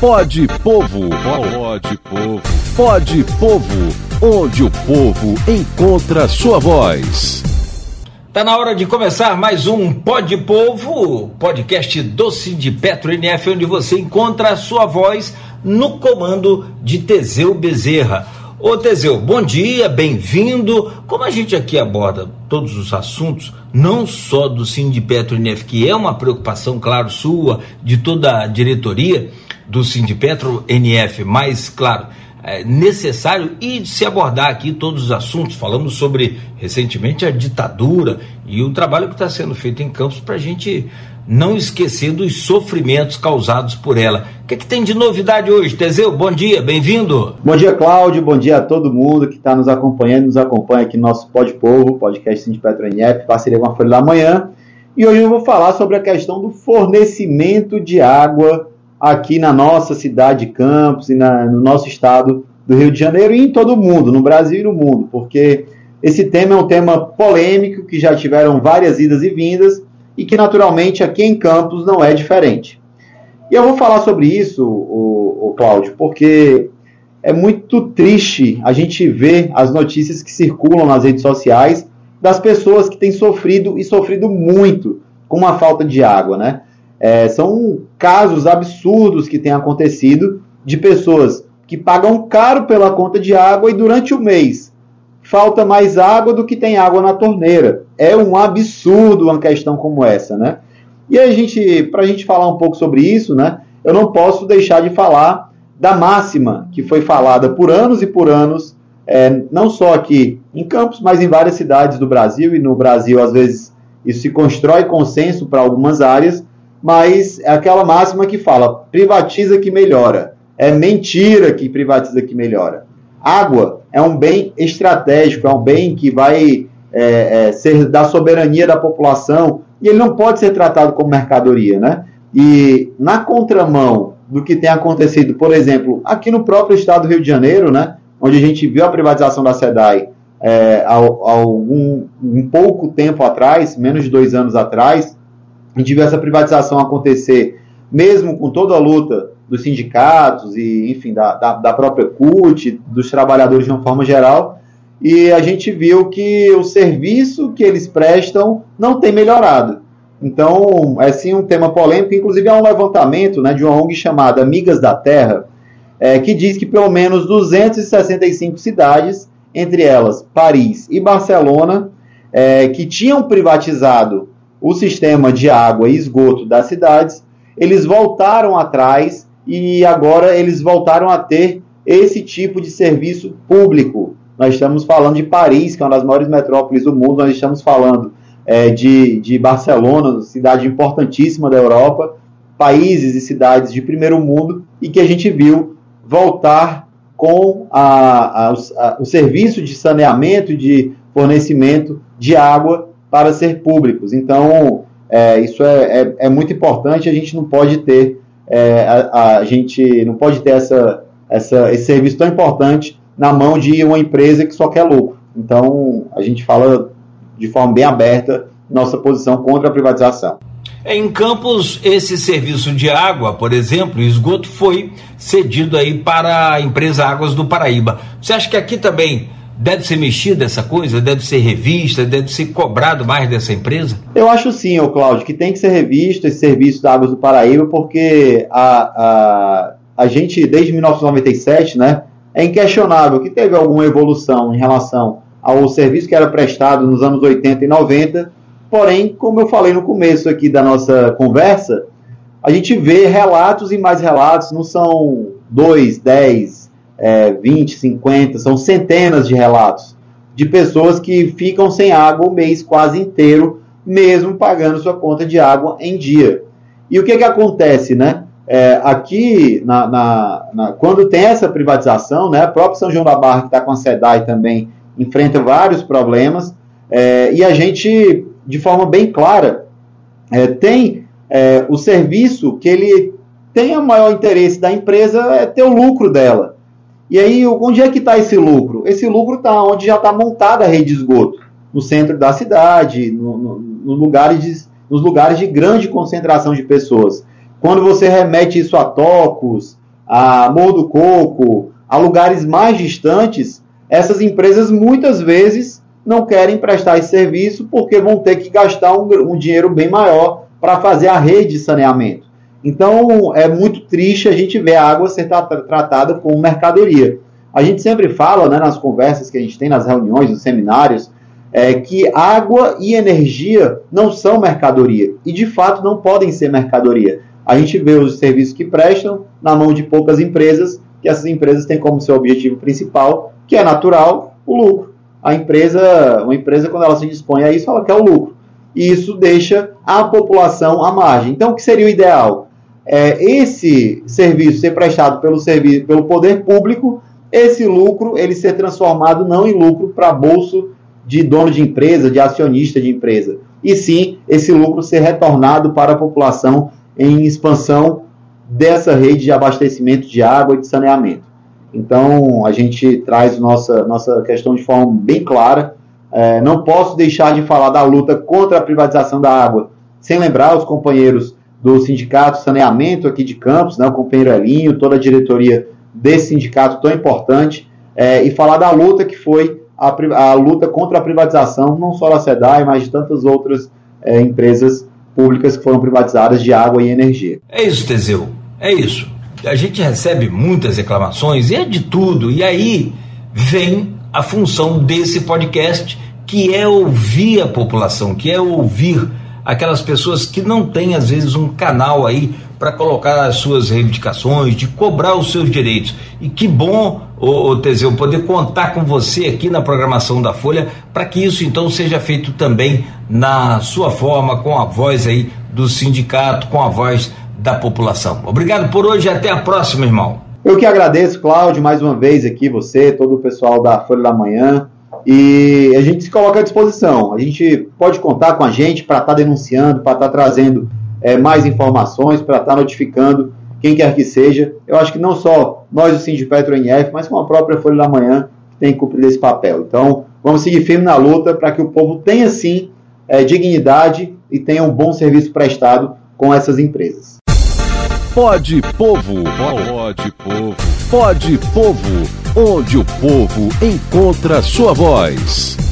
Pode Povo. Pode Povo. Pode Povo. Onde o povo encontra sua voz. Tá na hora de começar mais um Pode Povo, podcast do Petro NF, onde você encontra a sua voz no comando de Teseu Bezerra. Ô Teseu, bom dia, bem-vindo. Como a gente aqui aborda todos os assuntos, não só do Petro NF, que é uma preocupação, claro, sua, de toda a diretoria, do Sindipetro NF, mais claro, é necessário e se abordar aqui todos os assuntos. Falamos sobre recentemente a ditadura e o trabalho que está sendo feito em Campos para a gente não esquecer dos sofrimentos causados por ela. O que, é que tem de novidade hoje, Teseu? Bom dia, bem-vindo. Bom dia, Cláudio. Bom dia a todo mundo que está nos acompanhando, nos acompanha aqui no nosso Pode Povo, podcast Sindipetro NF, parceria com a Folha da Manhã. E hoje eu vou falar sobre a questão do fornecimento de água aqui na nossa cidade de Campos e na, no nosso estado do Rio de Janeiro e em todo o mundo, no Brasil e no mundo, porque esse tema é um tema polêmico que já tiveram várias idas e vindas e que naturalmente aqui em Campos não é diferente. E eu vou falar sobre isso, o, o Cláudio, porque é muito triste a gente ver as notícias que circulam nas redes sociais das pessoas que têm sofrido e sofrido muito com uma falta de água, né? É, são casos absurdos que têm acontecido de pessoas que pagam caro pela conta de água e durante o mês falta mais água do que tem água na torneira. É um absurdo uma questão como essa, né? E a gente, para a gente falar um pouco sobre isso, né? Eu não posso deixar de falar da máxima que foi falada por anos e por anos, é, não só aqui em Campos, mas em várias cidades do Brasil e no Brasil às vezes isso se constrói consenso para algumas áreas, mas é aquela máxima que fala privatiza que melhora. É mentira que privatiza que melhora. Água é um bem estratégico, é um bem que vai é, é, ser da soberania da população e ele não pode ser tratado como mercadoria, né? E na contramão do que tem acontecido, por exemplo, aqui no próprio estado do Rio de Janeiro, né? Onde a gente viu a privatização da SEDAI é, há, há algum, um pouco tempo atrás, menos de dois anos atrás, a gente viu essa privatização acontecer, mesmo com toda a luta dos sindicatos e, enfim, da, da, da própria CUT, dos trabalhadores de uma forma geral, e a gente viu que o serviço que eles prestam não tem melhorado. Então, é sim um tema polêmico, inclusive há um levantamento né, de uma ONG chamada Amigas da Terra, é, que diz que pelo menos 265 cidades, entre elas Paris e Barcelona, é, que tinham privatizado o sistema de água e esgoto das cidades, eles voltaram atrás e agora eles voltaram a ter esse tipo de serviço público. Nós estamos falando de Paris, que é uma das maiores metrópoles do mundo, nós estamos falando é, de, de Barcelona, cidade importantíssima da Europa, países e cidades de primeiro mundo, e que a gente viu voltar com a, a, a, o serviço de saneamento, de fornecimento de água para ser públicos. Então, é, isso é, é, é, muito importante, a gente não pode ter, é, a, a, gente não pode ter essa, essa, esse serviço tão importante na mão de uma empresa que só quer lucro. Então, a gente fala de forma bem aberta nossa posição contra a privatização. Em Campos, esse serviço de água, por exemplo, esgoto, foi cedido aí para a empresa Águas do Paraíba. Você acha que aqui também Deve ser mexida essa coisa? Deve ser revista? Deve ser cobrado mais dessa empresa? Eu acho sim, ô Cláudio, que tem que ser revisto esse serviço da Águas do Paraíba, porque a, a, a gente, desde 1997, né, é inquestionável que teve alguma evolução em relação ao serviço que era prestado nos anos 80 e 90. Porém, como eu falei no começo aqui da nossa conversa, a gente vê relatos e mais relatos, não são dois, dez, é, 20, 50, são centenas de relatos de pessoas que ficam sem água o mês quase inteiro, mesmo pagando sua conta de água em dia. E o que, que acontece, né? É, aqui, na, na, na, quando tem essa privatização, né, a própria São João da Barra, que está com a SEDAI também, enfrenta vários problemas, é, e a gente, de forma bem clara, é, tem é, o serviço que ele tem o maior interesse da empresa é ter o lucro dela. E aí, onde é que está esse lucro? Esse lucro está onde já está montada a rede de esgoto, no centro da cidade, no, no, no lugares de, nos lugares de grande concentração de pessoas. Quando você remete isso a tocos, a Morro do Coco, a lugares mais distantes, essas empresas muitas vezes não querem prestar esse serviço porque vão ter que gastar um, um dinheiro bem maior para fazer a rede de saneamento. Então é muito triste a gente ver a água ser tratada como mercadoria. A gente sempre fala né, nas conversas que a gente tem, nas reuniões, nos seminários, é, que água e energia não são mercadoria e de fato não podem ser mercadoria. A gente vê os serviços que prestam na mão de poucas empresas, que essas empresas têm como seu objetivo principal, que é natural, o lucro. A empresa, uma empresa quando ela se dispõe a isso, ela quer o lucro. E isso deixa a população à margem. Então, o que seria o ideal? É, esse serviço ser prestado pelo, serviço, pelo poder público, esse lucro ele ser transformado não em lucro para bolso de dono de empresa, de acionista de empresa, e sim esse lucro ser retornado para a população em expansão dessa rede de abastecimento de água e de saneamento. Então, a gente traz nossa, nossa questão de forma bem clara. É, não posso deixar de falar da luta contra a privatização da água, sem lembrar os companheiros do Sindicato Saneamento aqui de Campos, né, o companheiro Elinho, toda a diretoria desse sindicato tão importante, é, e falar da luta que foi a, a, luta contra a privatização, não só da SEDAI, mas de tantas outras é, empresas públicas que foram privatizadas de água e energia. É isso, Teseu, é isso. A gente recebe muitas reclamações e é de tudo, e aí vem a função desse podcast, que é ouvir a população, que é ouvir aquelas pessoas que não têm, às vezes, um canal aí para colocar as suas reivindicações, de cobrar os seus direitos. E que bom, ô, ô Teseu, poder contar com você aqui na programação da Folha para que isso então seja feito também na sua forma, com a voz aí do sindicato, com a voz da população. Obrigado por hoje e até a próxima, irmão. Eu que agradeço, Cláudio, mais uma vez aqui, você, todo o pessoal da Folha da Manhã. E a gente se coloca à disposição. A gente pode contar com a gente para estar tá denunciando, para estar tá trazendo é, mais informações, para estar tá notificando quem quer que seja. Eu acho que não só nós, o Sindipetro NF, mas com a própria Folha da Manhã, que tem que cumprir esse papel. Então, vamos seguir firme na luta para que o povo tenha, sim, é, dignidade e tenha um bom serviço prestado com essas empresas. Pode Povo, pode Povo, pode Povo, onde o povo encontra sua voz.